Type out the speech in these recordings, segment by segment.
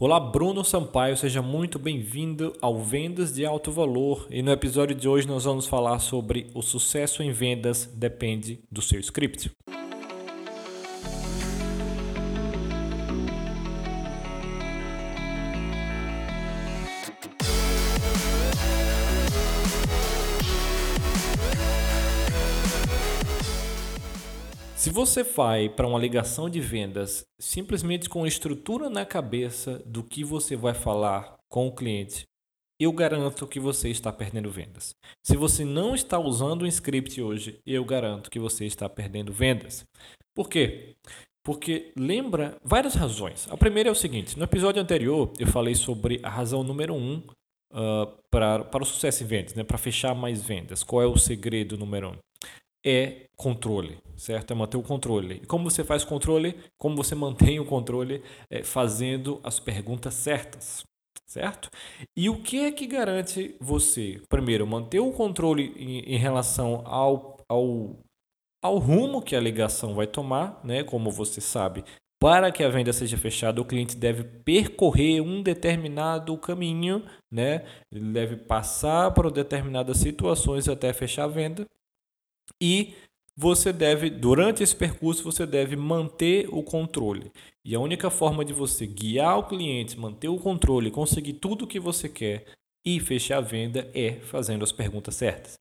Olá, Bruno Sampaio, seja muito bem-vindo ao Vendas de Alto Valor. E no episódio de hoje nós vamos falar sobre o sucesso em vendas depende do seu script. Se você vai para uma ligação de vendas simplesmente com estrutura na cabeça do que você vai falar com o cliente, eu garanto que você está perdendo vendas. Se você não está usando um script hoje, eu garanto que você está perdendo vendas. Por quê? Porque lembra várias razões. A primeira é o seguinte: no episódio anterior eu falei sobre a razão número um uh, para, para o sucesso em vendas, né? para fechar mais vendas. Qual é o segredo número um? É controle, certo? É manter o controle. E como você faz controle? Como você mantém o controle? É fazendo as perguntas certas, certo? E o que é que garante você, primeiro, manter o controle em, em relação ao, ao, ao rumo que a ligação vai tomar, né? Como você sabe, para que a venda seja fechada, o cliente deve percorrer um determinado caminho, né? Ele deve passar por determinadas situações até fechar a venda e você deve, durante esse percurso, você deve manter o controle. E a única forma de você guiar o cliente, manter o controle, conseguir tudo o que você quer e fechar a venda é fazendo as perguntas certas.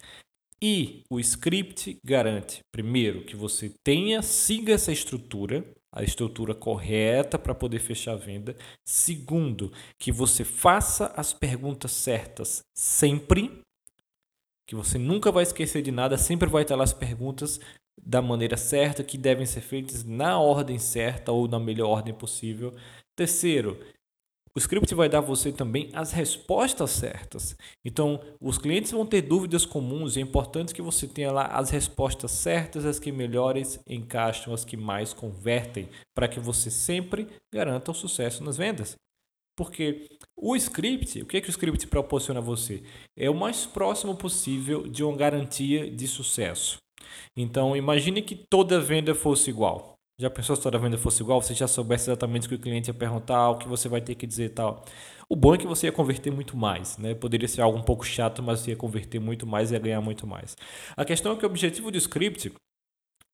E o script garante, primeiro, que você tenha, siga essa estrutura, a estrutura correta para poder fechar a venda. Segundo, que você faça as perguntas certas sempre que você nunca vai esquecer de nada, sempre vai ter lá as perguntas da maneira certa, que devem ser feitas na ordem certa ou na melhor ordem possível. Terceiro, o script vai dar você também as respostas certas. Então, os clientes vão ter dúvidas comuns e é importante que você tenha lá as respostas certas, as que melhores encaixam, as que mais convertem, para que você sempre garanta o sucesso nas vendas. Porque o script, o que, é que o script proporciona a você? É o mais próximo possível de uma garantia de sucesso. Então, imagine que toda venda fosse igual. Já pensou se toda venda fosse igual? Você já soubesse exatamente o que o cliente ia perguntar, o que você vai ter que dizer e tal. O bom é que você ia converter muito mais. Né? Poderia ser algo um pouco chato, mas você ia converter muito mais e ia ganhar muito mais. A questão é que o objetivo do script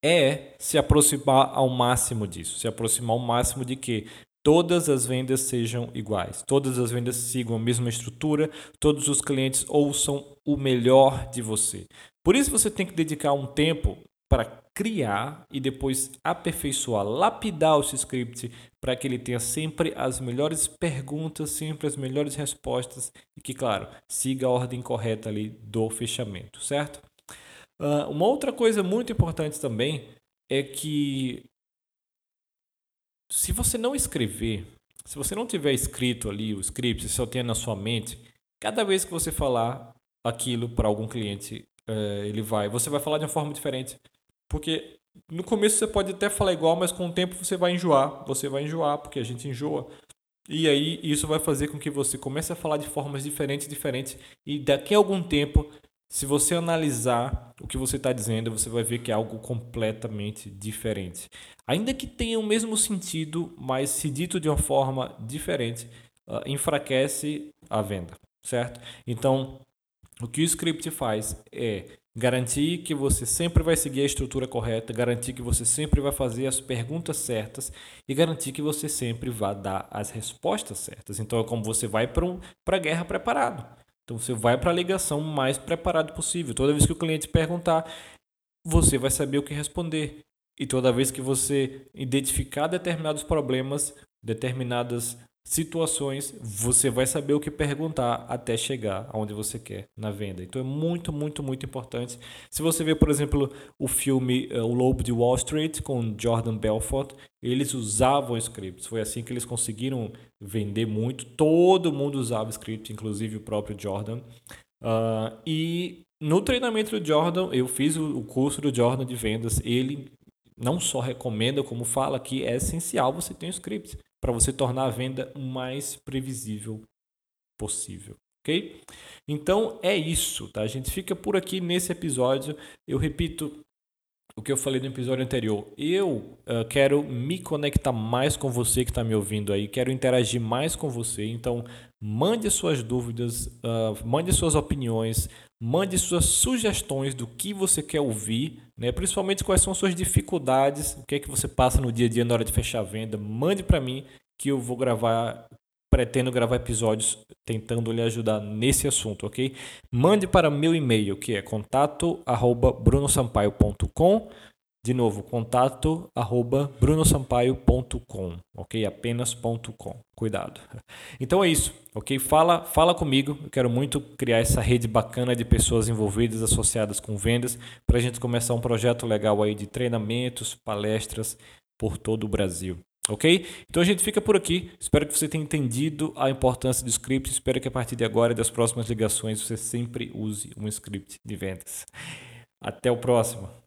é se aproximar ao máximo disso. Se aproximar ao máximo de que todas as vendas sejam iguais, todas as vendas sigam a mesma estrutura, todos os clientes ouçam o melhor de você. Por isso você tem que dedicar um tempo para criar e depois aperfeiçoar, lapidar o seu script para que ele tenha sempre as melhores perguntas, sempre as melhores respostas e que, claro, siga a ordem correta ali do fechamento, certo? Uh, uma outra coisa muito importante também é que se você não escrever, se você não tiver escrito ali o script, se só tem na sua mente, cada vez que você falar aquilo para algum cliente, é, ele vai, você vai falar de uma forma diferente, porque no começo você pode até falar igual, mas com o tempo você vai enjoar, você vai enjoar, porque a gente enjoa. E aí isso vai fazer com que você comece a falar de formas diferentes, diferentes, e daqui a algum tempo se você analisar o que você está dizendo, você vai ver que é algo completamente diferente. Ainda que tenha o mesmo sentido, mas se dito de uma forma diferente, uh, enfraquece a venda, certo? Então, o que o script faz é garantir que você sempre vai seguir a estrutura correta, garantir que você sempre vai fazer as perguntas certas e garantir que você sempre vai dar as respostas certas. Então, é como você vai para um, a guerra preparado. Então você vai para a ligação mais preparado possível. Toda vez que o cliente perguntar, você vai saber o que responder. E toda vez que você identificar determinados problemas, determinadas situações, você vai saber o que perguntar até chegar aonde você quer na venda. Então é muito, muito, muito importante. Se você vê, por exemplo, o filme uh, O Lobo de Wall Street com Jordan Belfort, eles usavam scripts. Foi assim que eles conseguiram vender muito. Todo mundo usava script, inclusive o próprio Jordan. Uh, e no treinamento do Jordan, eu fiz o, o curso do Jordan de vendas. Ele não só recomenda, como fala que é essencial você ter um script para você tornar a venda o mais previsível possível. Ok? Então é isso, tá? A gente fica por aqui nesse episódio. Eu repito, o que eu falei no episódio anterior. Eu uh, quero me conectar mais com você que está me ouvindo aí, quero interagir mais com você. Então, mande suas dúvidas, uh, mande suas opiniões, mande suas sugestões do que você quer ouvir, né? principalmente quais são suas dificuldades, o que é que você passa no dia a dia na hora de fechar a venda. Mande para mim que eu vou gravar pretendo gravar episódios tentando lhe ajudar nesse assunto, ok? Mande para meu e-mail, que é contato@brunosampaio.com. De novo, contato@brunosampaio.com, ok? Apenas.com. Cuidado. Então é isso, ok? Fala, fala comigo. Eu quero muito criar essa rede bacana de pessoas envolvidas, associadas com vendas, para a gente começar um projeto legal aí de treinamentos, palestras por todo o Brasil. Ok? Então a gente fica por aqui. Espero que você tenha entendido a importância do script. Espero que a partir de agora e das próximas ligações você sempre use um script de vendas. Até o próximo.